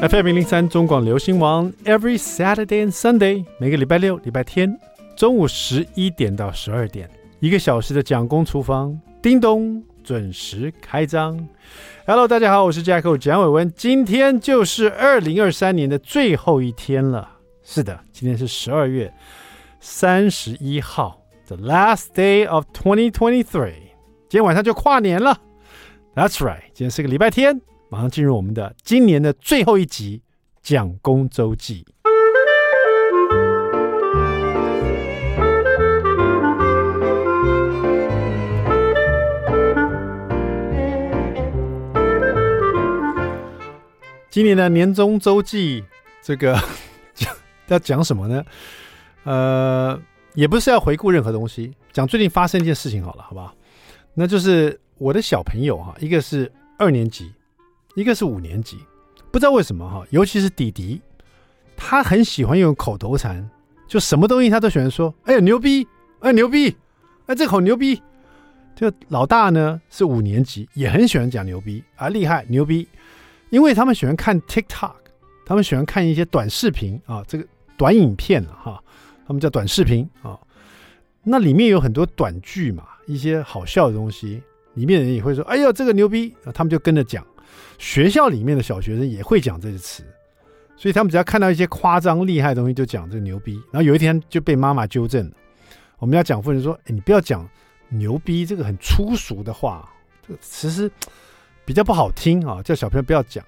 FM 零零三中广流行王，Every Saturday and Sunday，每个礼拜六、礼拜天中午十一点到十二点，一个小时的蒋公厨房，叮咚准时开张。Hello，大家好，我是 Jack 蒋伟文，今天就是二零二三年的最后一天了。是的，今天是十二月三十一号，The last day of 2023，今天晚上就跨年了。That's right，今天是个礼拜天。马上进入我们的今年的最后一集《蒋公周记》。今年的年终周记，这个讲 要讲什么呢？呃，也不是要回顾任何东西，讲最近发生一件事情好了，好不好？那就是我的小朋友哈，一个是二年级。一个是五年级，不知道为什么哈，尤其是弟弟，他很喜欢用口头禅，就什么东西他都喜欢说：“哎呀牛逼，哎牛逼，哎这口牛逼。”就老大呢是五年级，也很喜欢讲牛逼啊，厉害牛逼，因为他们喜欢看 TikTok，他们喜欢看一些短视频啊，这个短影片哈，他们叫短视频啊，那里面有很多短剧嘛，一些好笑的东西，里面人也会说：“哎呦这个牛逼”，他们就跟着讲。学校里面的小学生也会讲这些词，所以他们只要看到一些夸张厉害的东西，就讲这个牛逼。然后有一天就被妈妈纠正，我们要讲夫人说：“哎，你不要讲牛逼这个很粗俗的话，这个其实比较不好听啊，叫小朋友不要讲。”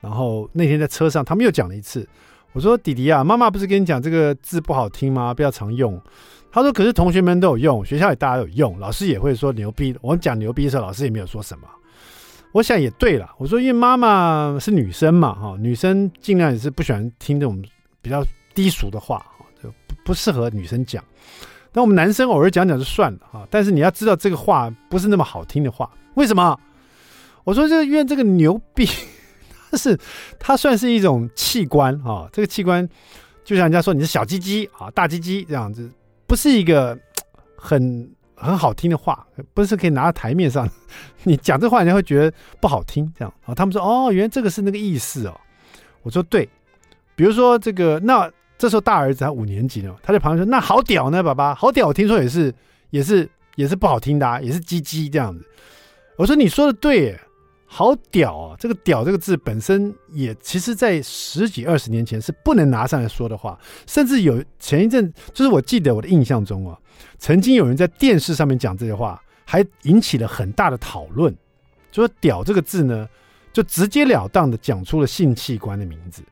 然后那天在车上，他们又讲了一次。我说：“弟弟啊，妈妈不是跟你讲这个字不好听吗？不要常用。”他说：“可是同学们都有用，学校里大家有用，老师也会说牛逼。我们讲牛逼的时候，老师也没有说什么。”我想也对了，我说因为妈妈是女生嘛，哈，女生尽量也是不喜欢听这种比较低俗的话，就不不适合女生讲。那我们男生偶尔讲讲就算了，哈，但是你要知道这个话不是那么好听的话，为什么？我说这个因为这个牛逼，它是它算是一种器官，哈，这个器官就像人家说你是小鸡鸡啊，大鸡鸡这样子，不是一个很。很好听的话，不是可以拿到台面上。你讲这话，人家会觉得不好听。这样啊，他们说哦，原来这个是那个意思哦。我说对，比如说这个，那这时候大儿子他五年级呢，他在旁边说：“那好屌呢，爸爸，好屌。”我听说也是，也是，也是不好听的啊，也是鸡鸡这样子。我说你说的对，好屌啊！这个“屌”这个字本身也，其实在十几二十年前是不能拿上来说的话，甚至有前一阵，就是我记得我的印象中啊。曾经有人在电视上面讲这些话，还引起了很大的讨论。就说“屌”这个字呢，就直截了当的讲出了性器官的名字。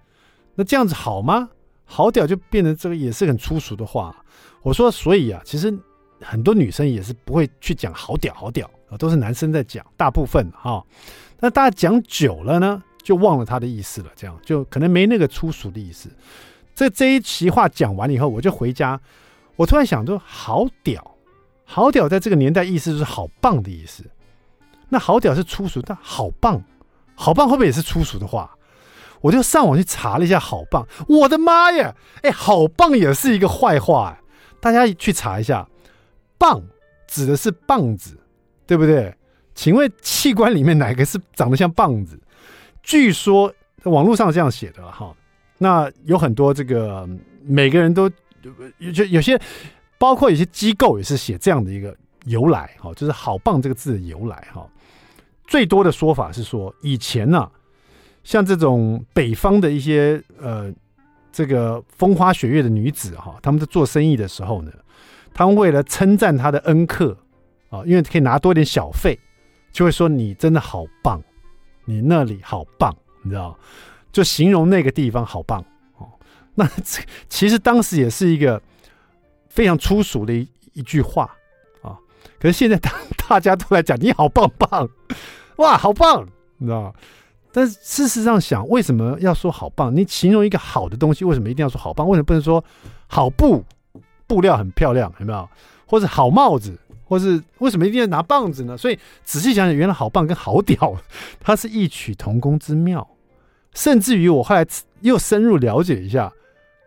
那这样子好吗？好屌就变成这个也是很粗俗的话。我说，所以啊，其实很多女生也是不会去讲“好屌”“好屌”啊，都是男生在讲，大部分哈。那大家讲久了呢，就忘了他的意思了，这样就可能没那个粗俗的意思。这这一席话讲完了以后，我就回家。我突然想说，好屌，好屌，在这个年代意思就是好棒的意思。那好屌是粗俗，但好棒，好棒会不会也是粗俗的话？我就上网去查了一下，好棒，我的妈呀！哎，好棒也是一个坏话哎。大家去查一下，棒指的是棒子，对不对？请问器官里面哪个是长得像棒子？据说网络上这样写的哈。那有很多这个每个人都。有就有些，包括有些机构也是写这样的一个由来哈，就是“好棒”这个字的由来哈。最多的说法是说，以前呢、啊，像这种北方的一些呃，这个风花雪月的女子哈，他们在做生意的时候呢，他们为了称赞他的恩客啊，因为可以拿多点小费，就会说你真的好棒，你那里好棒，你知道，就形容那个地方好棒哦。那这 其实当时也是一个非常粗俗的一一句话啊，可是现在大大家都来讲你好棒棒，哇，好棒，你知道？但是事实上想，为什么要说好棒？你形容一个好的东西，为什么一定要说好棒？为什么不能说好布，布料很漂亮，有没有？或者好帽子，或是为什么一定要拿棒子呢？所以仔细想想，原来好棒跟好屌，它是异曲同工之妙。甚至于我后来又深入了解一下。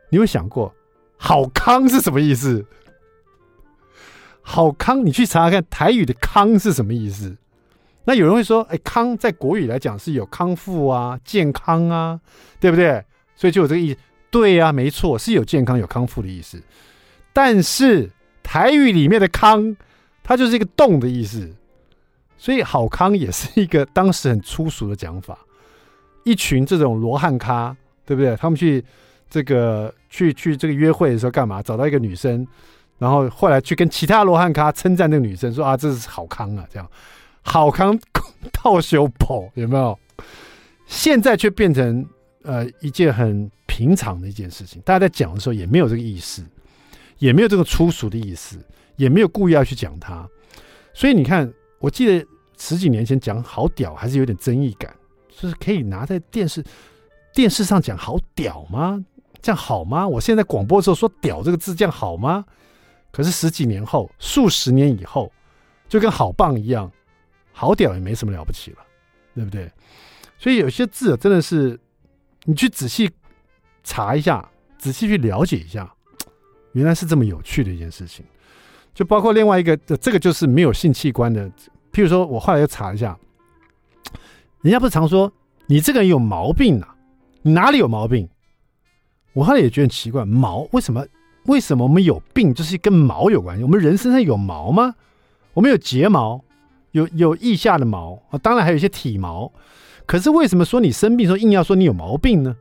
你有想过“好康”是什么意思？“好康”，你去查查看台语的“康”是什么意思？那有人会说，哎，康在国语来讲是有康复啊、健康啊，对不对？所以就有这个意思。对、啊，没错，是有健康、有康复的意思。但是台语里面的“康”，它就是一个动的意思，所以好康也是一个当时很粗俗的讲法。一群这种罗汉咖，对不对？他们去这个去去这个约会的时候干嘛？找到一个女生，然后后来去跟其他罗汉咖称赞那个女生，说啊，这是好康啊，这样。好康套修跑有没有？现在却变成呃一件很平常的一件事情，大家在讲的时候也没有这个意思，也没有这个粗俗的意思，也没有故意要去讲他。所以你看，我记得十几年前讲好屌还是有点争议感，就是可以拿在电视电视上讲好屌吗？这样好吗？我现在广播的时候说“屌”这个字，这样好吗？可是十几年后，数十年以后，就跟好棒一样。好屌也没什么了不起了，对不对？所以有些字真的是，你去仔细查一下，仔细去了解一下，原来是这么有趣的一件事情。就包括另外一个，这个就是没有性器官的。譬如说，我后来又查一下，人家不是常说你这个人有毛病啊？你哪里有毛病？我后来也觉得很奇怪，毛为什么？为什么我们有病就是跟毛有关系？我们人身上有毛吗？我们有睫毛。有有腋下的毛啊，当然还有一些体毛，可是为什么说你生病时候硬要说你有毛病呢？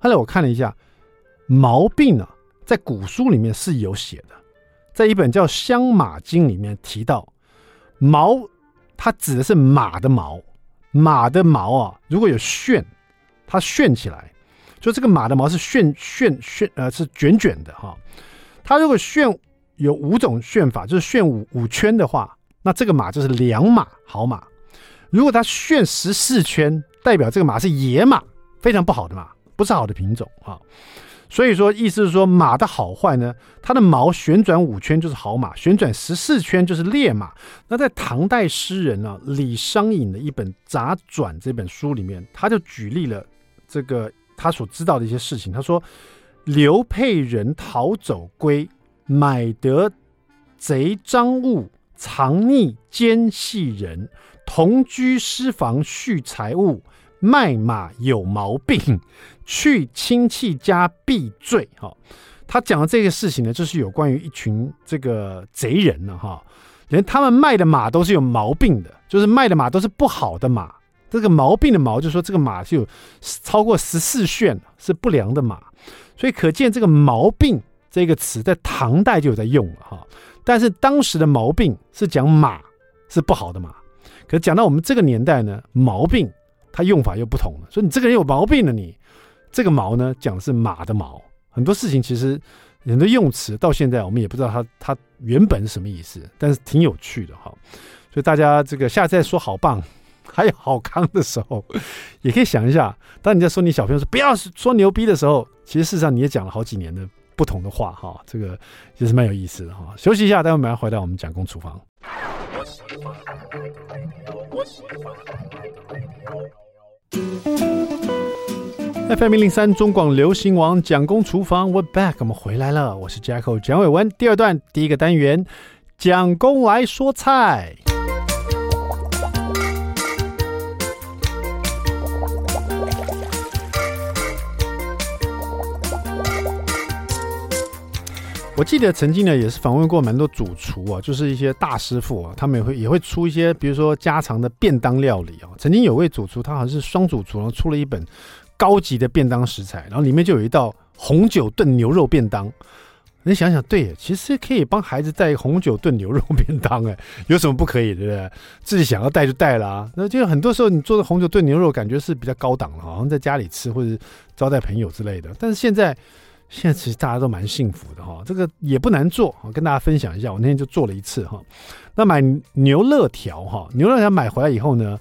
后来我看了一下，毛病啊，在古书里面是有写的，在一本叫《香马经》里面提到，毛它指的是马的毛，马的毛啊，如果有旋，它旋起来，就这个马的毛是旋旋旋呃是卷卷的哈，它如果旋有五种旋法，就是旋五五圈的话。那这个马就是良马，好马。如果它旋十四圈，代表这个马是野马，非常不好的马，不是好的品种啊。所以说，意思是说马的好坏呢，它的毛旋转五圈就是好马，旋转十四圈就是劣马。那在唐代诗人呢、啊、李商隐的一本《杂传》这本书里面，他就举例了这个他所知道的一些事情。他说：“刘沛人逃走归，买得贼赃物。”藏匿奸细人，同居私房蓄财物，卖马有毛病，去亲戚家避罪。哈，他讲的这个事情呢，就是有关于一群这个贼人呢，哈，连他们卖的马都是有毛病的，就是卖的马都是不好的马。这个毛病的毛，就是说这个马是有超过十四旋，是不良的马。所以可见这个毛病这个词在唐代就有在用了，哈。但是当时的毛病是讲马是不好的马，可讲到我们这个年代呢，毛病它用法又不同了。所以你这个人有毛病了，你这个毛呢讲的是马的毛。很多事情其实人的用词到现在我们也不知道它它原本是什么意思，但是挺有趣的哈。所以大家这个下次再说好棒还有好康的时候，也可以想一下，当你在说你小朋友说不要说牛逼的时候，其实事实上你也讲了好几年的。不同的话哈，这个也是蛮有意思的哈。休息一下，待会马上回到我们讲公厨房。FM 零零三中广流行网蒋公厨房，We're back，我们回来了。我是 Jacko 蒋伟文。第二段第一个单元，蒋公来说菜。我记得曾经呢，也是访问过蛮多主厨啊，就是一些大师傅啊，他们也会也会出一些，比如说家常的便当料理啊。曾经有位主厨，他好像是双主厨，然后出了一本高级的便当食材，然后里面就有一道红酒炖牛肉便当。你想想，对，其实可以帮孩子带红酒炖牛肉便当，哎，有什么不可以，对不对？自己想要带就带啦、那就很多时候你做的红酒炖牛肉，感觉是比较高档了，好像在家里吃或者招待朋友之类的。但是现在。现在其实大家都蛮幸福的哈，这个也不难做，跟大家分享一下。我那天就做了一次哈。那买牛肋条哈，牛肋条买回来以后呢，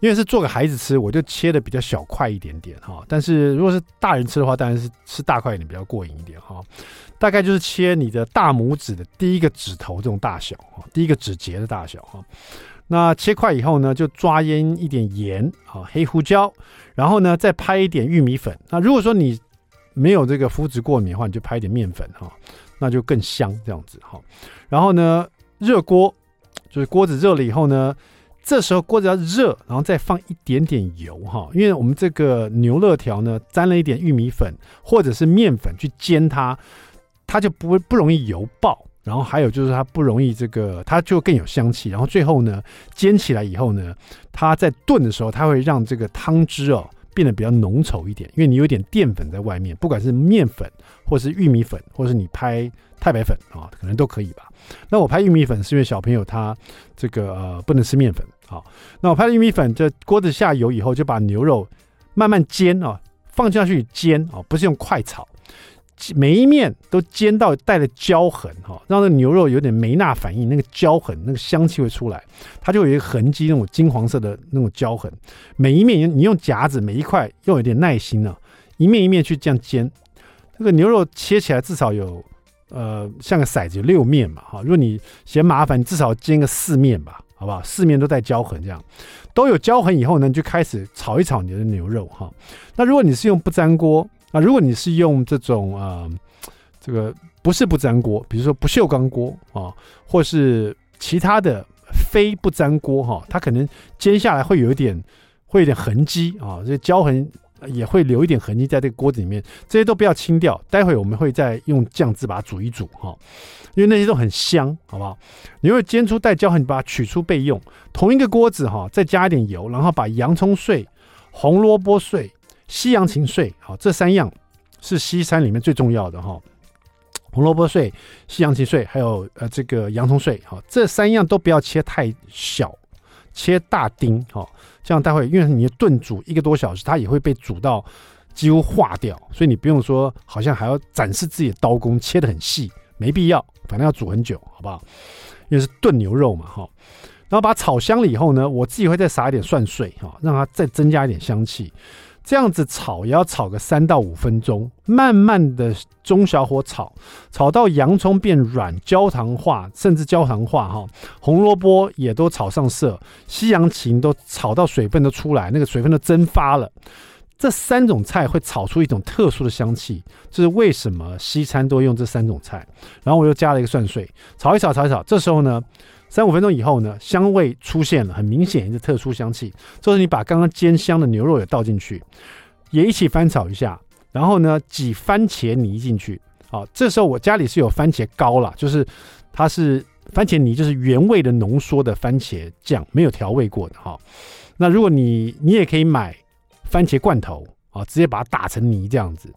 因为是做给孩子吃，我就切的比较小块一点点哈。但是如果是大人吃的话，当然是吃大块一点比较过瘾一点哈。大概就是切你的大拇指的第一个指头这种大小哈，第一个指节的大小哈。那切块以后呢，就抓腌一点盐啊，黑胡椒，然后呢再拍一点玉米粉。那如果说你没有这个麸质过敏的话，你就拍一点面粉哈，那就更香这样子哈。然后呢，热锅就是锅子热了以后呢，这时候锅子要热，然后再放一点点油哈，因为我们这个牛肋条呢沾了一点玉米粉或者是面粉去煎它，它就不会不容易油爆。然后还有就是它不容易这个，它就更有香气。然后最后呢，煎起来以后呢，它在炖的时候，它会让这个汤汁哦变得比较浓稠一点，因为你有点淀粉在外面，不管是面粉或是玉米粉，或是你拍太白粉啊，可能都可以吧。那我拍玉米粉是因为小朋友他这个呃不能吃面粉，好，那我拍玉米粉，这锅子下油以后，就把牛肉慢慢煎啊，放下去煎啊，不是用快炒。每一面都煎到带了焦痕哈，让那牛肉有点梅纳反应，那个焦痕，那个香气会出来，它就有一个痕迹，那种金黄色的那种焦痕。每一面你用夹子，每一块用有点耐心呢、啊，一面一面去这样煎。这个牛肉切起来至少有呃像个骰子六面嘛哈，如果你嫌麻烦，你至少煎个四面吧，好不好？四面都带焦痕，这样都有焦痕以后呢，你就开始炒一炒你的牛肉哈。那如果你是用不粘锅。那如果你是用这种啊、呃，这个不是不粘锅，比如说不锈钢锅啊，或是其他的非不粘锅哈，它可能煎下来会有一点会有点痕迹啊，这焦痕也会留一点痕迹在这个锅子里面，这些都不要清掉，待会我们会再用酱汁把它煮一煮哈，因为那些都很香，好不好？你会煎出带焦痕，你把它取出备用。同一个锅子哈，再加一点油，然后把洋葱碎、红萝卜碎。西洋芹碎，好，这三样是西餐里面最重要的哈。红萝卜碎、西洋芹碎，还有呃这个洋葱碎，好，这三样都不要切太小，切大丁，好，这样待会因为你炖煮一个多小时，它也会被煮到几乎化掉，所以你不用说好像还要展示自己的刀工，切得很细，没必要，反正要煮很久，好不好？因为是炖牛肉嘛，哈。然后把它炒香了以后呢，我自己会再撒一点蒜碎，哈，让它再增加一点香气。这样子炒也要炒个三到五分钟，慢慢的中小火炒，炒到洋葱变软、焦糖化，甚至焦糖化哈。红萝卜也都炒上色，西洋芹都炒到水分都出来，那个水分都蒸发了。这三种菜会炒出一种特殊的香气，这是为什么西餐都用这三种菜。然后我又加了一个蒜碎，炒一炒，炒一炒。这时候呢。三五分钟以后呢，香味出现了，很明显一个特殊香气。就是你把刚刚煎香的牛肉也倒进去，也一起翻炒一下。然后呢，挤番茄泥进去。好，这时候我家里是有番茄膏啦，就是它是番茄泥，就是原味的浓缩的番茄酱，没有调味过的哈。那如果你你也可以买番茄罐头啊，直接把它打成泥这样子。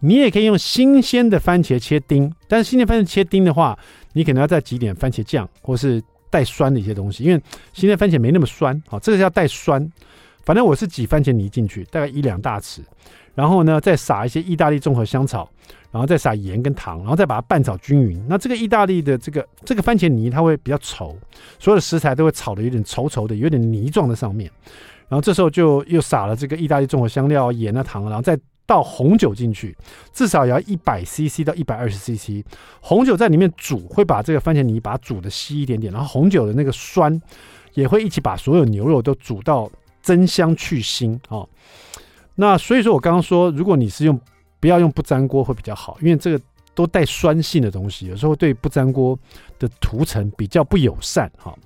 你也可以用新鲜的番茄切丁，但是新鲜番茄切丁的话，你可能要再挤点番茄酱，或是带酸的一些东西，因为新鲜番茄没那么酸。好，这个是要带酸。反正我是挤番茄泥进去，大概一两大匙，然后呢，再撒一些意大利综合香草，然后再撒盐跟糖，然后再把它拌炒均匀。那这个意大利的这个这个番茄泥，它会比较稠，所有的食材都会炒的有点稠稠的，有点泥状的上面。然后这时候就又撒了这个意大利综合香料、盐啊、糖，然后再。倒红酒进去，至少也要一百 CC 到一百二十 CC。红酒在里面煮，会把这个番茄泥把它煮的稀一点点，然后红酒的那个酸也会一起把所有牛肉都煮到增香去腥啊、哦。那所以说我刚刚说，如果你是用不要用不粘锅会比较好，因为这个都带酸性的东西，有时候对不粘锅的涂层比较不友善哈、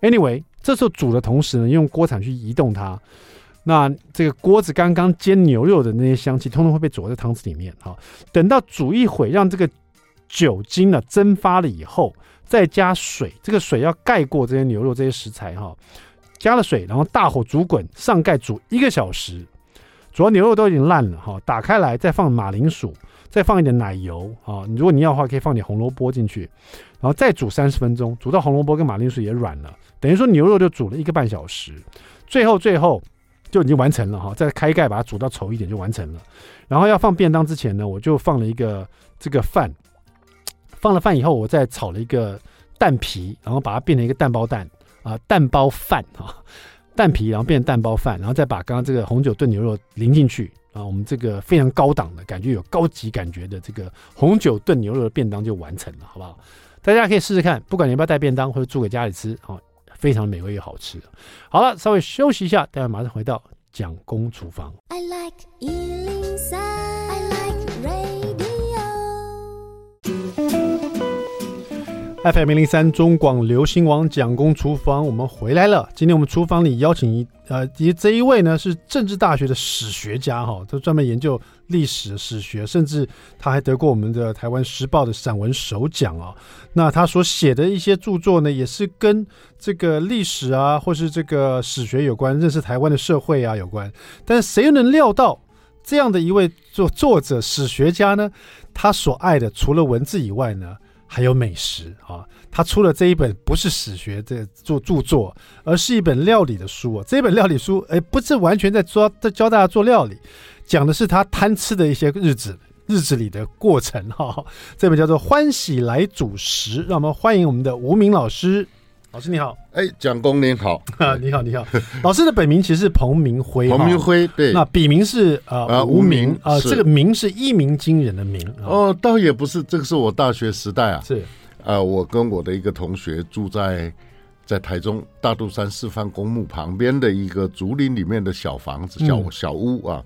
Anyway，这时候煮的同时呢，用锅铲去移动它。那这个锅子刚刚煎牛肉的那些香气，通通会被煮在汤汁里面。好，等到煮一会，让这个酒精呢蒸发了以后，再加水。这个水要盖过这些牛肉这些食材哈。加了水，然后大火煮滚，上盖煮一个小时。煮到牛肉都已经烂了哈，打开来再放马铃薯，再放一点奶油啊。如果你要的话，可以放点红萝卜进去，然后再煮三十分钟，煮到红萝卜跟马铃薯也软了，等于说牛肉就煮了一个半小时。最后，最后。就已经完成了哈，再开盖把它煮到稠一点就完成了。然后要放便当之前呢，我就放了一个这个饭，放了饭以后，我再炒了一个蛋皮，然后把它变成一个蛋包蛋啊，蛋包饭啊，蛋皮然后变成蛋包饭，然后再把刚刚这个红酒炖牛肉淋进去啊，我们这个非常高档的感觉，有高级感觉的这个红酒炖牛肉的便当就完成了，好不好？大家可以试试看，不管你要不要带便当或者煮给家里吃啊。非常美味又好吃。好了，稍微休息一下，待会马上回到蒋公厨房。I like FM 零零三中广流行网蒋公厨房，我们回来了。今天我们厨房里邀请一呃，这一位呢是政治大学的史学家哈，他专门研究历史史学，甚至他还得过我们的台湾时报的散文首奖啊。那他所写的一些著作呢，也是跟这个历史啊，或是这个史学有关，认识台湾的社会啊有关。但谁又能料到这样的一位作作者史学家呢？他所爱的除了文字以外呢？还有美食啊，他出了这一本不是史学的著著作，而是一本料理的书啊。这本料理书，哎，不是完全在教在教大家做料理，讲的是他贪吃的一些日子日子里的过程哈。这本叫做《欢喜来煮食》，让我们欢迎我们的吴明老师。老师你好，哎，蒋公您好，你 好你好。老师的本名其实是彭明辉，彭明辉对，那笔名是呃啊吴明啊，这个名是一鸣惊人的名哦，倒也不是，这个是我大学时代啊，是。呃，我跟我的一个同学住在在台中大肚山示范公墓旁边的一个竹林里面的小房子小小屋啊。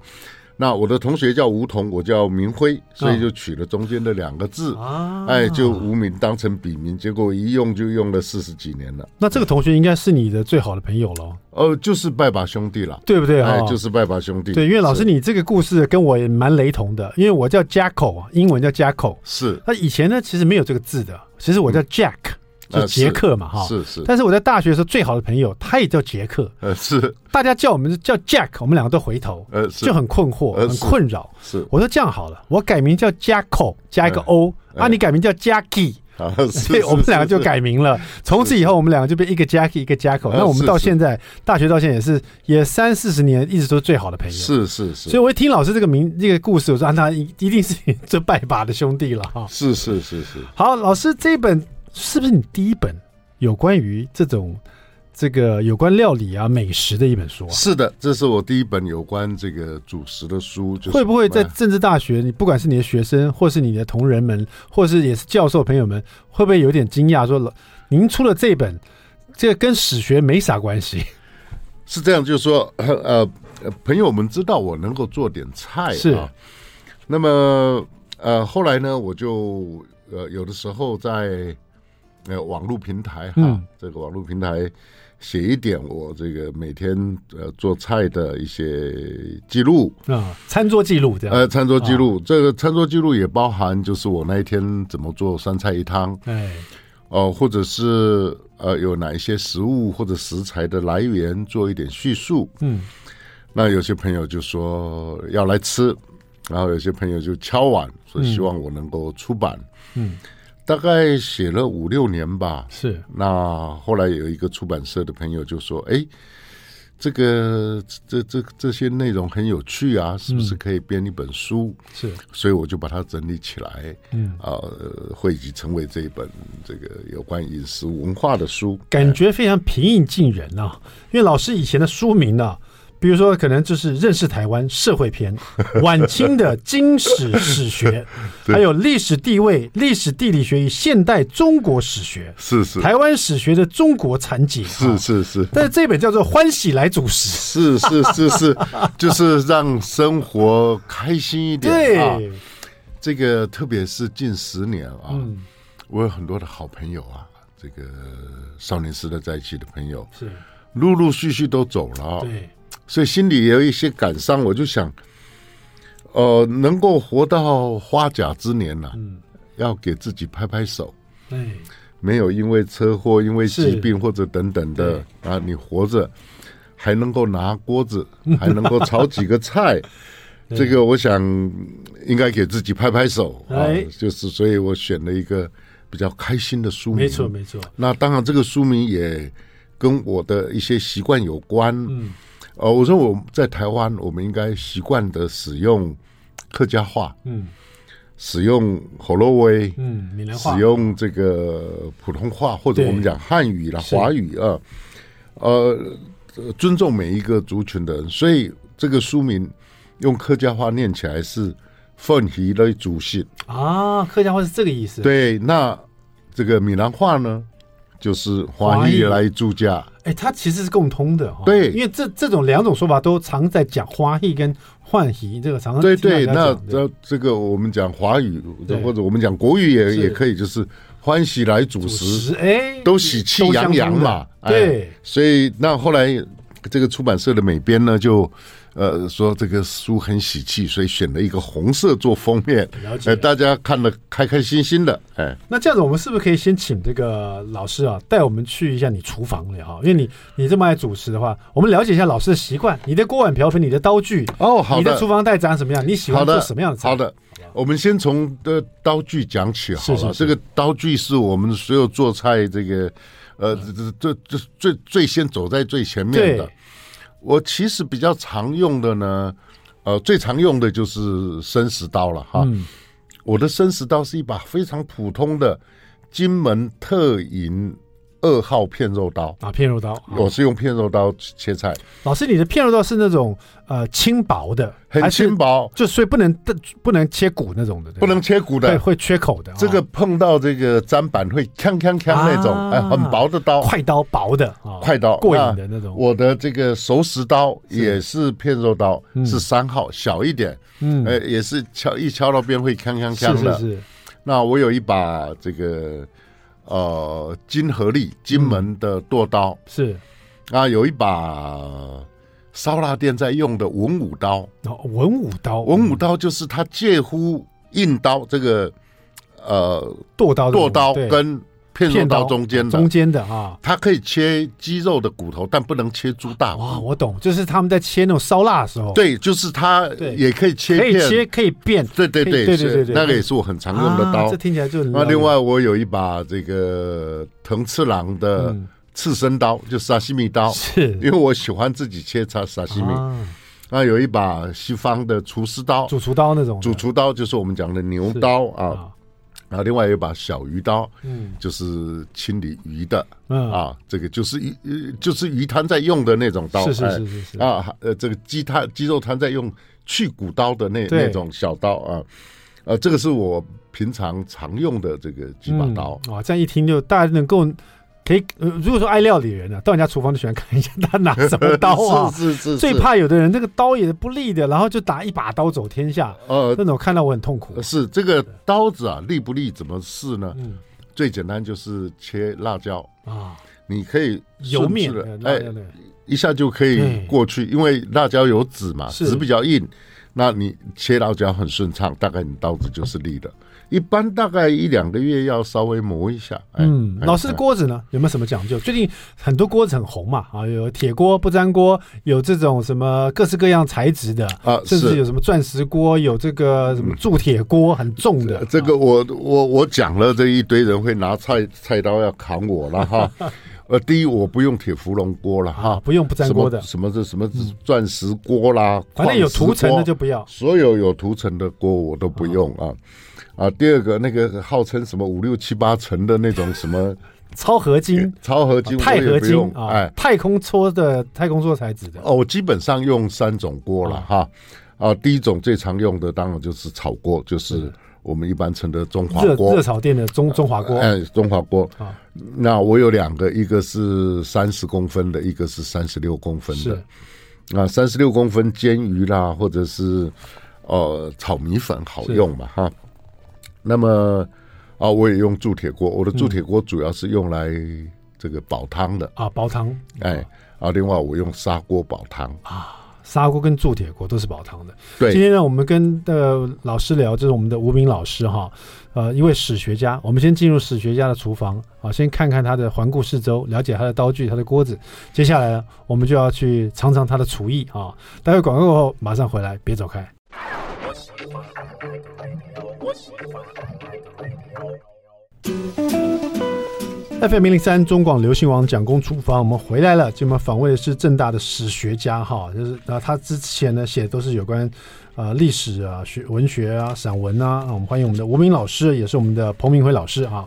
那我的同学叫吴桐，我叫明辉，所以就取了中间的两个字，哦、哎，就无名当成笔名，结果一用就用了四十几年了。那这个同学应该是你的最好的朋友了？哦，就是拜把兄弟了，对不对？哎，就是拜把兄弟。对，因为老师你这个故事跟我也蛮雷同的，因为我叫 Jacko，英文叫 Jacko，是。那以前呢，其实没有这个字的，其实我叫 Jack。嗯就杰克嘛，哈，是是。但是我在大学的时候最好的朋友，他也叫杰克，呃，是。大家叫我们叫 Jack，我们两个都回头，呃，就很困惑，很困扰。是。我说这样好了，我改名叫 Jacko，加一个 O，啊，你改名叫 Jackie，所以我们两个就改名了。从此以后，我们两个就变一个 Jackie，一个 Jacko。那我们到现在大学到现在也是也三四十年，一直都是最好的朋友。是是是。所以我一听老师这个名这个故事，我说啊，那一一定是这拜把的兄弟了哈。是是是是。好，老师这一本是不是你第一本？有关于这种这个有关料理啊美食的一本书啊，是的，这是我第一本有关这个主食的书。就是、会不会在政治大学，你不管是你的学生，或是你的同仁们，或是也是教授朋友们，会不会有点惊讶？说您出了这本，这个跟史学没啥关系？是这样，就是说，呃，朋友们知道我能够做点菜啊。是。那么，呃，后来呢，我就呃，有的时候在。呃，网络平台哈，嗯、这个网络平台写一点我这个每天呃做菜的一些记录啊，餐桌记录这样。呃，餐桌记录，哦、这个餐桌记录也包含就是我那一天怎么做三菜一汤，哎，哦、呃，或者是呃有哪一些食物或者食材的来源做一点叙述。嗯，那有些朋友就说要来吃，然后有些朋友就敲碗说希望我能够出版。嗯。嗯大概写了五六年吧，是。那后来有一个出版社的朋友就说：“哎，这个这这这些内容很有趣啊，是不是可以编一本书？”是。所以我就把它整理起来，嗯，啊，汇集成为这一本这个有关饮食文化的书，感觉非常平易近人啊。因为老师以前的书名呢。比如说，可能就是认识台湾社会篇，晚清的经史史学，还有历史地位、历史地理学与现代中国史学，是是台湾史学的中国残解，是是是。但是这本叫做《欢喜来煮食》，是是是是，就是让生活开心一点。对，这个特别是近十年啊，我有很多的好朋友啊，这个少年时代在一起的朋友，是陆陆续续都走了。对。所以心里也有一些感伤，我就想，呃，能够活到花甲之年呢、啊，嗯、要给自己拍拍手。对，没有因为车祸、因为疾病或者等等的啊，你活着还能够拿锅子，还能够炒几个菜，这个我想应该给自己拍拍手啊。哎、就是，所以我选了一个比较开心的书名。没错，没错。那当然，这个书名也跟我的一些习惯有关。嗯。哦，我说我在台湾，我们应该习惯的使用客家话，嗯，使用火罗威，嗯，闽南话，使用这个普通话或者我们讲汉语啦、华语啊，呃，尊重每一个族群的人，所以这个书名用客家话念起来是“奋起来煮食”啊，客家话是这个意思。对，那这个闽南话呢？就是华裔来住家，哎，它其实是共通的，对，因为这这种两种说法都常在讲华裔跟欢喜，这个常常对对。那这这个我们讲华语或者我们讲国语也也可以，就是欢喜来主食，哎，都喜气洋洋嘛。对、哎，所以那后来这个出版社的美编呢，就呃说这个书很喜气，所以选了一个红色做封面，了解，呃，大家看了开开心心的。哎，那这样子，我们是不是可以先请这个老师啊，带我们去一下你厨房里哈？因为你你这么爱主持的话，我们了解一下老师的习惯，你的锅碗瓢盆，你的刀具哦，好的，你的厨房袋长什么样？你喜欢做什么样的菜？好的。我们先从的刀具讲起好了。这个刀具是我们所有做菜这个，呃，这这这最最先走在最前面的。我其实比较常用的呢，呃，最常用的就是生死刀了哈。我的生死刀是一把非常普通的金门特银。二号片肉刀啊，片肉刀，我是用片肉刀切菜。老师，你的片肉刀是那种呃轻薄的，很轻薄，就所以不能不能切骨那种的，不能切骨的，会会缺口的。这个碰到这个砧板会锵锵锵那种，哎，很薄的刀，快刀，薄的，快刀，过瘾的那种。我的这个熟食刀也是片肉刀，是三号，小一点，嗯，呃，也是敲一敲到边会锵锵锵的。是是。那我有一把这个。呃，金合力金门的剁刀、嗯、是啊，有一把烧腊店在用的文武刀。哦，文武刀，文武刀就是它介乎硬刀这个呃剁刀剁刀跟。片肉刀中间的，中间的啊，它可以切鸡肉的骨头，但不能切猪大骨。哇，我懂，就是他们在切那种烧腊的时候，对，就是它也可以切片，可以切，可以变。对对对对对对，那个也是我很常用的刀。这听起来就……那另外我有一把这个藤次郎的刺身刀，就沙西米刀，是。因为我喜欢自己切沙沙西米。那有一把西方的厨师刀，主厨刀那种，主厨刀就是我们讲的牛刀啊。然后另外有一把小鱼刀，嗯，就是清理鱼的，嗯啊，这个就是鱼，就是鱼摊在用的那种刀，是是是是是啊，呃，这个鸡摊鸡肉摊在用去骨刀的那那种小刀啊，呃，这个是我平常常用的这个几把刀。哇，这样一听就大家能够。可以，呃，如果说爱料理人呢，到人家厨房就喜欢看一下他拿什么刀啊。是是是，是。最怕有的人那个刀也不利的，然后就打一把刀走天下。呃，那种看到我很痛苦。是这个刀子啊，利不利怎么试呢？嗯，最简单就是切辣椒啊，你可以油面的，哎，一下就可以过去，因为辣椒有籽嘛，籽比较硬，那你切辣椒很顺畅，大概你刀子就是利的。一般大概一两个月要稍微磨一下。嗯，老师的锅子呢，有没有什么讲究？最近很多锅子很红嘛，啊，有铁锅、不粘锅，有这种什么各式各样材质的啊，甚至有什么钻石锅，有这个什么铸铁锅，很重的。这个我我我讲了，这一堆人会拿菜菜刀要砍我了哈。呃，第一我不用铁芙蓉锅了哈，不用不粘锅的，什么这什么钻石锅啦，反正有涂层的就不要，所有有涂层的锅我都不用啊。啊，第二个那个号称什么五六七八层的那种什么 超合金、超合金、钛合金啊，哎，太空搓的太空搓材质的。哦，我基本上用三种锅了哈。啊，第一种最常用的当然就是炒锅，就是我们一般称的中华锅，热炒店的中中华锅。哎，中华锅。啊，那我有两个，一个是三十公分的，一个是三十六公分的。那，三十六公分煎鱼啦，或者是呃炒米粉好用嘛哈。那么啊，我也用铸铁锅。我的铸铁锅主要是用来这个煲汤的啊，煲汤。哎，啊，另外我用砂锅煲汤啊，砂锅跟铸铁锅都是煲汤的。对，今天呢，我们跟的老师聊，就是我们的吴明老师哈，呃，一位史学家。我们先进入史学家的厨房啊，先看看他的环顾四周，了解他的刀具、他的锅子。接下来呢，我们就要去尝尝他的厨艺啊。待会广告过后马上回来，别走开。FM 零零三中广流行网蒋公厨房，我们回来了。今天访问的是正大的史学家哈，就是那他之前呢写的都是有关呃历史啊、学文学啊、散文啊。我们欢迎我们的吴明老师，也是我们的彭明辉老师啊。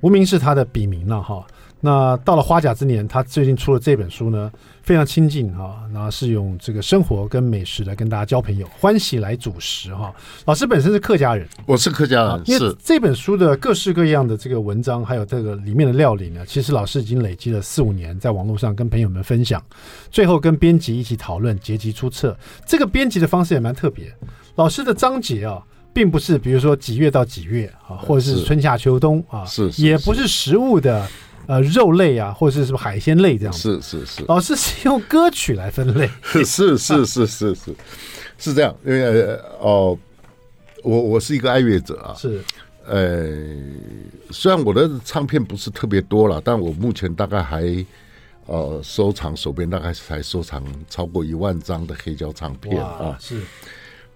吴明是他的笔名了哈。那到了花甲之年，他最近出了这本书呢。非常亲近哈，那是用这个生活跟美食来跟大家交朋友，欢喜来主食哈。老师本身是客家人，我是客家人，是这本书的各式各样的这个文章，还有这个里面的料理呢，其实老师已经累积了四五年，在网络上跟朋友们分享，最后跟编辑一起讨论，结集出册。这个编辑的方式也蛮特别，老师的章节啊。并不是比如说几月到几月啊，或者是春夏秋冬啊，是，也不是食物的呃肉类啊，或者是什么海鲜类这样子，是是是，老师是用歌曲来分类，是是是是是是，是这样，因为哦，我我是一个爱乐者啊，是。呃，虽然我的唱片不是特别多了，但我目前大概还呃收藏手边大概才收藏超过一万张的黑胶唱片啊。是。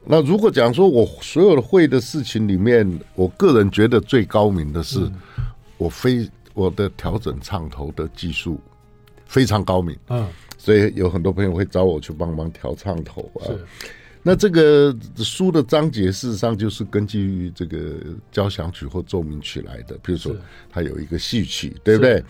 那如果讲说我所有的会的事情里面，我个人觉得最高明的是，我非我的调整唱头的技术非常高明。嗯。所以有很多朋友会找我去帮忙调唱头啊。那这个书的章节事实上就是根据这个交响曲或奏鸣曲来的，比如说它有一个戏曲，对不对？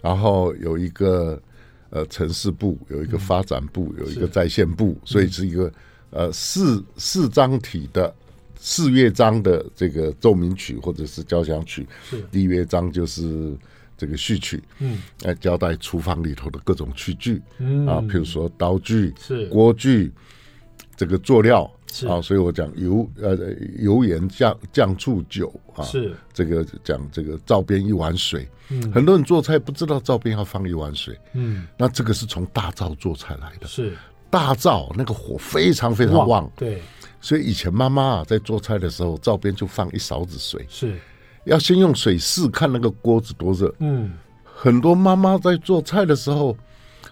然后有一个呃城市部，有一个发展部，有一个在线部，所以是一个呃四四章体的四乐章的这个奏鸣曲或者是交响曲。第一乐章就是这个序曲，嗯，来交代厨房里头的各种器具，嗯。啊，比如说刀具、是。锅具。这个佐料啊，所以我讲油呃油盐酱酱醋酒啊，是。这个讲这个灶边一碗水，嗯，很多人做菜不知道灶边要放一碗水，嗯，那这个是从大灶做菜来的，是。大灶那个火非常非常旺，旺，对，所以以前妈妈啊在做菜的时候，灶边就放一勺子水，是。要先用水试看那个锅子多热，嗯，很多妈妈在做菜的时候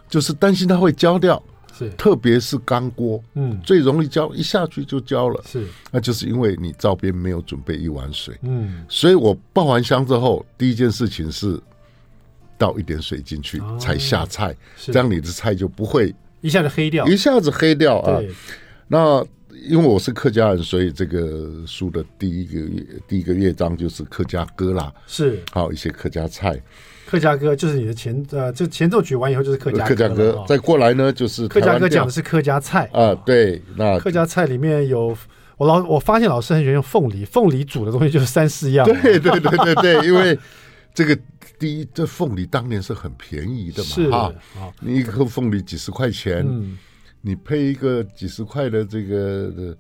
就是担心它会焦掉。是，特别是干锅，嗯，最容易焦，一下去就焦了。是，那就是因为你灶边没有准备一碗水，嗯，所以我爆完香之后，第一件事情是倒一点水进去，才下菜，这样你的菜就不会一下子黑掉，一下子黑掉啊。那因为我是客家人，所以这个书的第一个第一个乐章就是客家歌啦，是，还有一些客家菜。客家歌就是你的前呃，就前奏曲完以后就是客家歌，客家歌。再过来呢就是客家歌讲的是客家菜。啊，对，那客家菜里面有我老我发现老师很喜欢用凤梨，凤梨煮的东西就是三四样，对对对对对，因为这个第一这凤梨当年是很便宜的嘛，是啊，你一颗凤梨几十块钱，嗯，你配一个几十块的这个。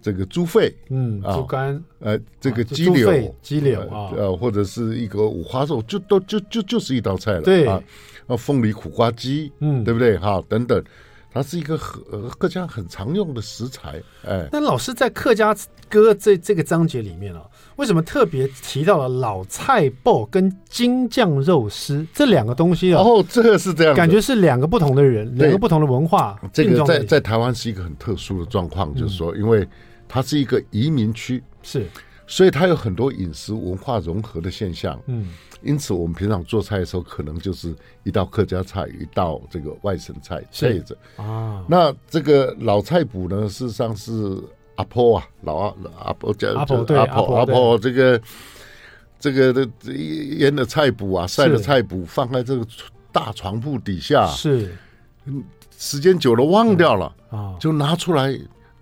这个猪肺，嗯，猪肝，呃，这个鸡柳，鸡柳啊，呃，或者是一个五花肉，就都就就就是一道菜了，对啊，啊，凤梨苦瓜鸡，嗯，对不对？哈，等等，它是一个很客家很常用的食材，哎。那老师在客家歌这这个章节里面啊，为什么特别提到了老菜脯跟京酱肉丝这两个东西啊？哦，这个是这样，感觉是两个不同的人，两个不同的文化。这个在在台湾是一个很特殊的状况，就是说，因为。它是一个移民区，是，所以它有很多饮食文化融合的现象。嗯，因此我们平常做菜的时候，可能就是一道客家菜，一道这个外省菜配着啊。那这个老菜谱呢，事实上是阿婆啊，老阿阿婆叫阿婆对阿婆阿婆这个这个的腌的菜脯啊，晒的菜脯放在这个大床铺底下，是，时间久了忘掉了啊，就拿出来。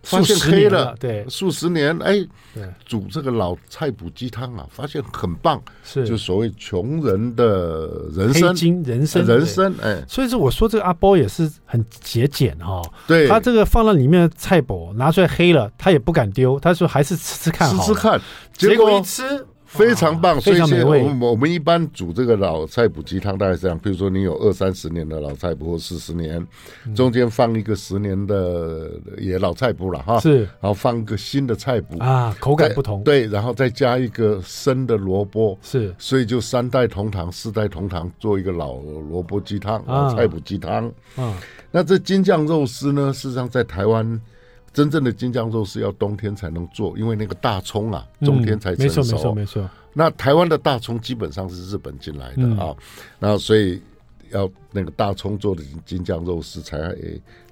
发现黑了，了对，数十年，哎，对，煮这个老菜补鸡汤啊，发现很棒，是，就所谓穷人的人生，人生，人生，哎，所以说我说这个阿波也是很节俭哈，对，他这个放到里面的菜脯拿出来黑了，他也不敢丢，他说还是吃吃看，吃吃看，结果一吃。非常棒，非常美味。我们我们一般煮这个老菜补鸡汤大概是这样，比如说你有二三十年的老菜补或四十年，中间放一个十年的也老菜补了哈，是，然后放一个新的菜补啊，口感不同，对，然后再加一个生的萝卜，是，所以就三代同堂、四代同堂做一个老萝卜鸡汤、老菜补鸡汤。啊，那这金酱肉丝呢，事实上在台湾。真正的京酱肉是要冬天才能做，因为那个大葱啊，冬天才成熟。没错，没错，没错。那台湾的大葱基本上是日本进来的啊，然后所以要那个大葱做的京酱肉丝才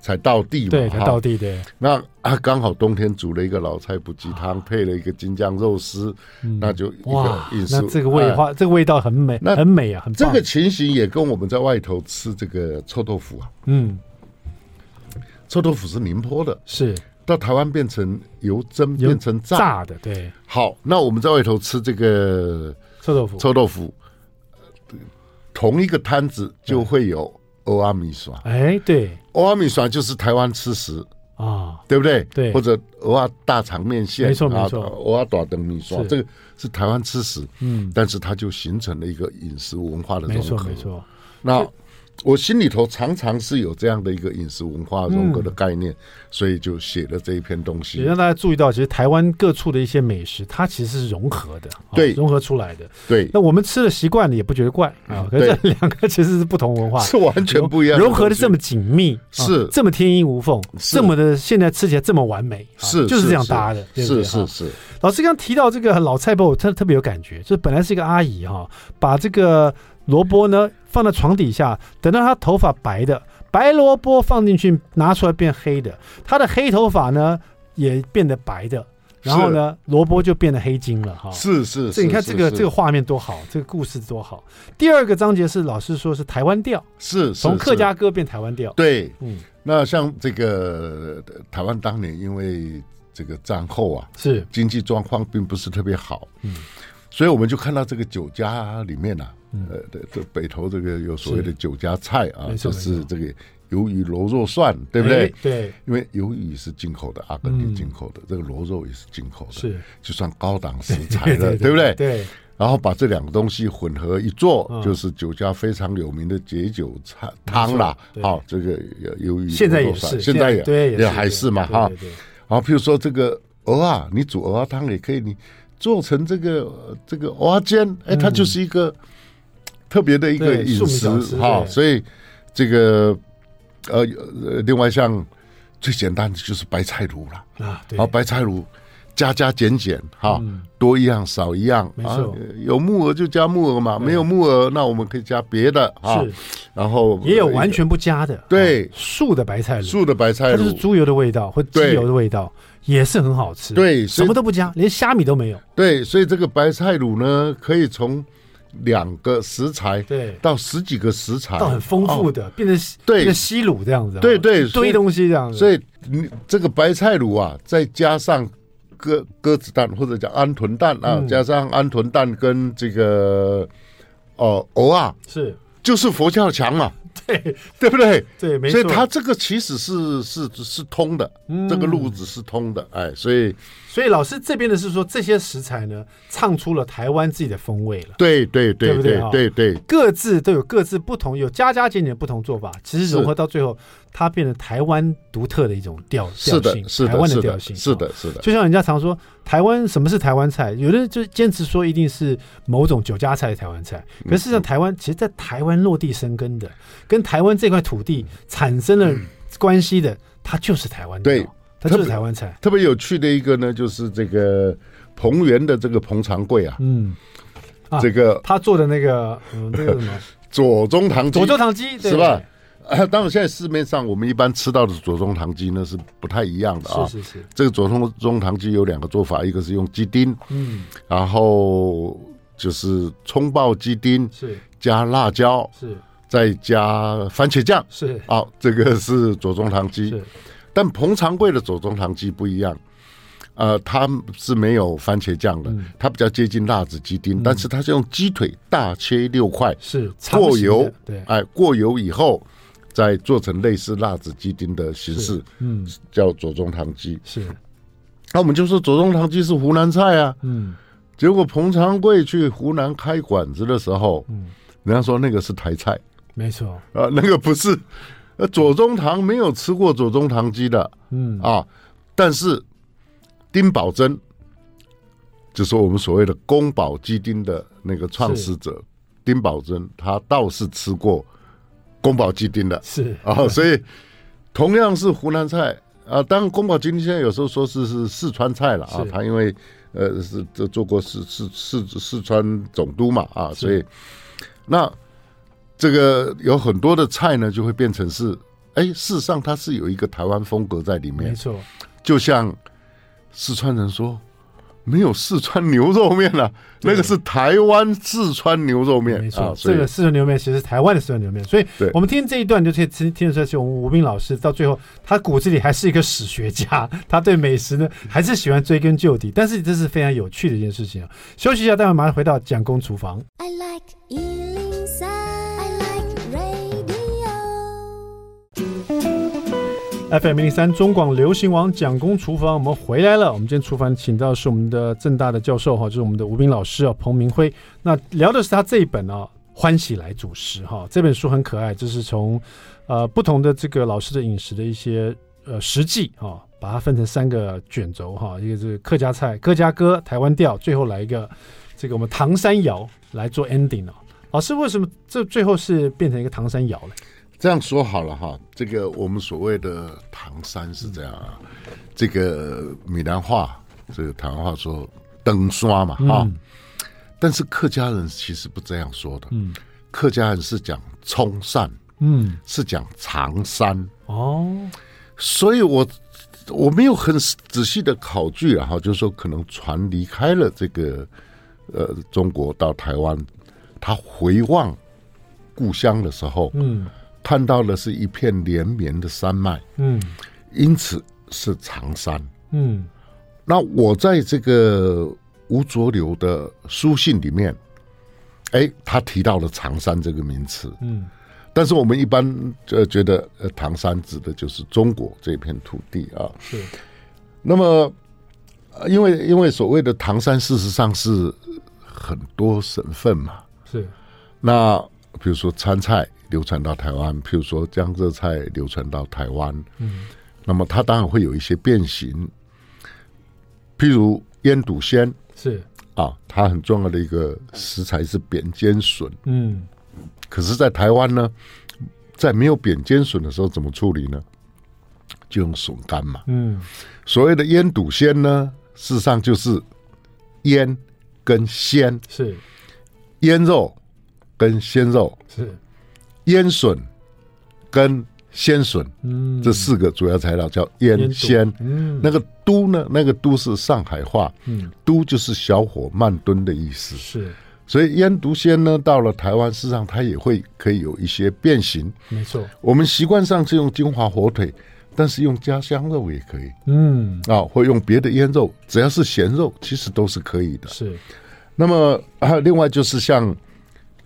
才到地嘛，对，才到地的。那啊，刚好冬天煮了一个老菜补鸡汤，配了一个京酱肉丝，那就哇，那这个味话，这个味道很美，那很美啊，很这个情形也跟我们在外头吃这个臭豆腐啊，嗯，臭豆腐是宁波的，是。到台湾变成油蒸，变成炸，炸的，对。好，那我们在外头吃这个臭豆腐，臭豆腐，同一个摊子就会有欧阿米耍。哎，对，欧阿米耍就是台湾吃食，啊，对不对？对，或者蚵仔大肠面线，没错没错，蚵仔大肠米线，这个是台湾吃食，嗯，但是它就形成了一个饮食文化的融合，没错。没错。那我心里头常常是有这样的一个饮食文化融合的概念，嗯、所以就写了这一篇东西，也让大家注意到，其实台湾各处的一些美食，它其实是融合的，对，融合出来的。对，那我们吃了习惯了，也不觉得怪啊。可是这两个其实是不同文化，是完全不一样，融合的这么紧密，是、啊、这么天衣无缝，这么的现在吃起来这么完美，是、啊、就是这样搭的，是是，是。老师刚提到这个老菜包，我特特别有感觉，就是本来是一个阿姨哈，把这个。萝卜呢，放在床底下，等到他头发白的白萝卜放进去，拿出来变黑的，他的黑头发呢也变得白的，然后呢萝卜就变得黑金了哈。是是，所以你看这个这个画面多好，这个故事多好。第二个章节是老师说是台湾调，是从客家歌变台湾调。对，嗯，那像这个台湾当年因为这个战后啊，是经济状况并不是特别好，嗯，所以我们就看到这个酒家里面啊。呃，对，这北投这个有所谓的酒家菜啊，就是这个鱿鱼螺肉蒜，对不对？对，因为鱿鱼是进口的，阿根廷进口的，这个螺肉也是进口的，是就算高档食材了，对不对？对。然后把这两个东西混合一做，就是酒家非常有名的解酒菜汤啦。好，这个鱿鱼现在也是，现在也对，也还是嘛哈。然后譬如说这个鹅啊，你煮蚵仔汤也可以，你做成这个这个蚵仔煎，哎，它就是一个。特别的一个饮食哈，所以这个呃另外像最简单的就是白菜卤了啊，对，白菜卤加加减减哈，多一样少一样，没错，有木耳就加木耳嘛，没有木耳那我们可以加别的啊，然后也有完全不加的，对，素的白菜卤，素的白菜卤，它是猪油的味道或鸡油的味道，也是很好吃，对，什么都不加，连虾米都没有，对，所以这个白菜卤呢，可以从。两个食材，对，到十几个食材，到很丰富的，变成对。一个西卤这样子，对对，堆东西这样子。所以你这个白菜卤啊，再加上鸽鸽子蛋或者叫鹌鹑蛋啊，加上鹌鹑蛋跟这个哦鹅啊，是。就是佛跳墙嘛，对对不对？对，没错。所以他这个其实是是是通的，这个路子是通的，哎，所以。所以老师这边的是说，这些食材呢，唱出了台湾自己的风味了。对对对，对不对？对对，各自都有各自不同，有加加减减的不同做法，其实融合到最后，它变成台湾独特的一种调调性，是台湾的调性。是的，是的。就像人家常说，台湾什么是台湾菜？有的人就坚持说一定是某种酒家菜的台湾菜。可是事实上，台湾其实，在台湾落地生根的，跟台湾这块土地产生了关系的，它就是台湾。对。它就是台湾菜，特别有趣的一个呢，就是这个彭源的这个彭长贵啊，嗯，啊、这个他做的那个，嗯，那个什么 左宗棠鸡，左宗棠鸡是吧？啊，当然现在市面上我们一般吃到的左宗棠鸡呢是不太一样的啊，是是是，这个左宗宗棠鸡有两个做法，一个是用鸡丁，嗯，然后就是葱爆鸡丁，是。加辣椒，是。再加番茄酱，是。啊，这个是左宗棠鸡。但彭长贵的左宗棠鸡不一样，呃，它是没有番茄酱的，嗯、它比较接近辣子鸡丁，嗯、但是它是用鸡腿大切六块，是过油，对，哎，过油以后再做成类似辣子鸡丁的形式，嗯，叫左宗棠鸡，是。那我们就说左宗棠鸡是湖南菜啊，嗯，结果彭长贵去湖南开馆子的时候，嗯，人家说那个是台菜，没错，啊，那个不是。呃，左宗棠没有吃过左宗棠鸡的，嗯。啊，但是丁宝桢，就是我们所谓的宫保鸡丁的那个创始者，丁宝桢，他倒是吃过宫保鸡丁的，是。啊，所以同样是湖南菜。啊，当然宫保鸡丁现在有时候说是是四川菜了啊，他因为呃是做做过四四四四川总督嘛啊，所以那。这个有很多的菜呢，就会变成是，哎，事实上它是有一个台湾风格在里面。没错，就像四川人说，没有四川牛肉面了，那个是台湾四川牛肉面。没错，这个四川牛肉面其实是台湾的四川牛肉面。所以，我们听这一段就可以听听得出来，是我们吴斌老师到最后，他骨子里还是一个史学家，他对美食呢还是喜欢追根究底。但是这是非常有趣的一件事情啊！休息一下，待会马上回到蒋公厨房。I like FM 零零三中广流行网蒋公厨房，我们回来了。我们今天厨房请到是我们的政大的教授哈，就是我们的吴斌老师啊，彭明辉。那聊的是他这一本啊，《欢喜来煮食》哈，这本书很可爱，就是从呃不同的这个老师的饮食的一些呃实际哈，把它分成三个卷轴哈，一个是客家菜、客家歌、台湾调，最后来一个这个我们唐山窑来做 ending 啊。老师为什么这最后是变成一个唐山窑呢？这样说好了哈，这个我们所谓的唐山是这样啊，这个闽南话，这个台湾话说登刷嘛哈，但是客家人其实不这样说的，嗯，客家人是讲冲散，嗯，是讲长山。哦，所以我我没有很仔细的考据啊哈，就是说可能船离开了这个呃中国到台湾，他回望故乡的时候，嗯。看到的是一片连绵的山脉，嗯，因此是长山，嗯。那我在这个吴浊流的书信里面，哎，他提到了长山这个名词，嗯。但是我们一般呃觉得，呃，唐山指的就是中国这片土地啊。是。那么，因为因为所谓的唐山，事实上是很多省份嘛。是。那比如说川菜。流传到台湾，譬如说江浙菜流传到台湾，嗯，那么它当然会有一些变形，譬如腌笃鲜是。啊，它很重要的一个食材是扁尖笋，嗯，可是，在台湾呢，在没有扁尖笋的时候，怎么处理呢？就用笋干嘛，嗯，所谓的腌笃鲜呢，事实上就是腌跟鲜。是。腌肉跟鲜肉。是。腌笋跟鲜笋，嗯，这四个主要材料叫腌鲜。嗯，那个都呢？那个都是上海话，嗯，都就是小火慢炖的意思。是，所以腌笃鲜呢，到了台湾，事实上它也会可以有一些变形。没错，我们习惯上是用金华火腿，但是用家乡肉也可以。嗯，啊，或用别的腌肉，只要是咸肉，其实都是可以的。是，那么还有另外就是像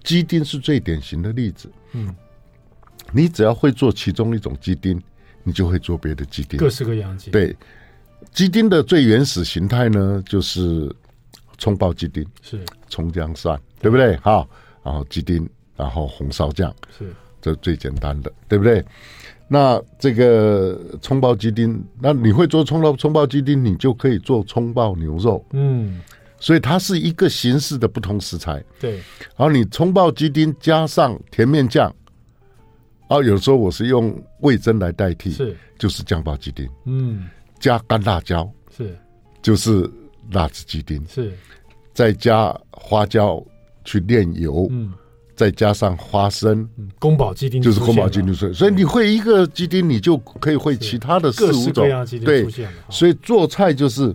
鸡丁是最典型的例子。嗯，你只要会做其中一种鸡丁，你就会做别的鸡丁，各式各样鸡。对，鸡丁的最原始形态呢，就是葱爆鸡丁，是葱姜蒜，对不对？好，然后鸡丁，然后红烧酱，是这最简单的，对不对？那这个葱爆鸡丁，那你会做葱爆葱爆鸡丁，你就可以做葱爆牛肉，嗯。所以它是一个形式的不同食材，对。然后你葱爆鸡丁加上甜面酱，啊，有时候我是用味增来代替，是，就是酱爆鸡丁，嗯，加干辣椒，是，就是辣子鸡丁，是，再加花椒去炼油，嗯，再加上花生，宫保鸡丁就是宫保鸡丁，所以你会一个鸡丁，你就可以会其他的四五种，对，所以做菜就是。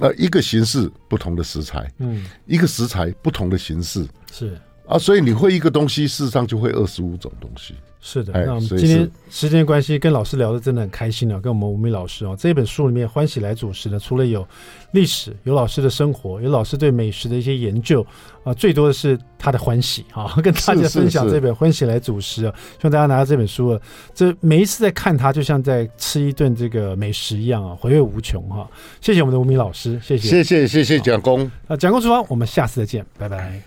呃，一个形式不同的食材，嗯，一个食材不同的形式，是啊，所以你会一个东西，事实上就会二十五种东西。是的，那我们今天时间关系，跟老师聊的真的很开心啊，跟我们吴明老师啊，这本书里面《欢喜来主食》呢，除了有历史，有老师的生活，有老师对美食的一些研究啊，最多的是他的欢喜啊，跟大家分享这本《欢喜来主食》啊，希望大家拿到这本书啊，这每一次在看它，就像在吃一顿这个美食一样啊，回味无穷哈。谢谢我们的吴明老师，谢谢，谢谢，谢谢蒋工啊，蒋工厨房，我们下次再见，拜拜。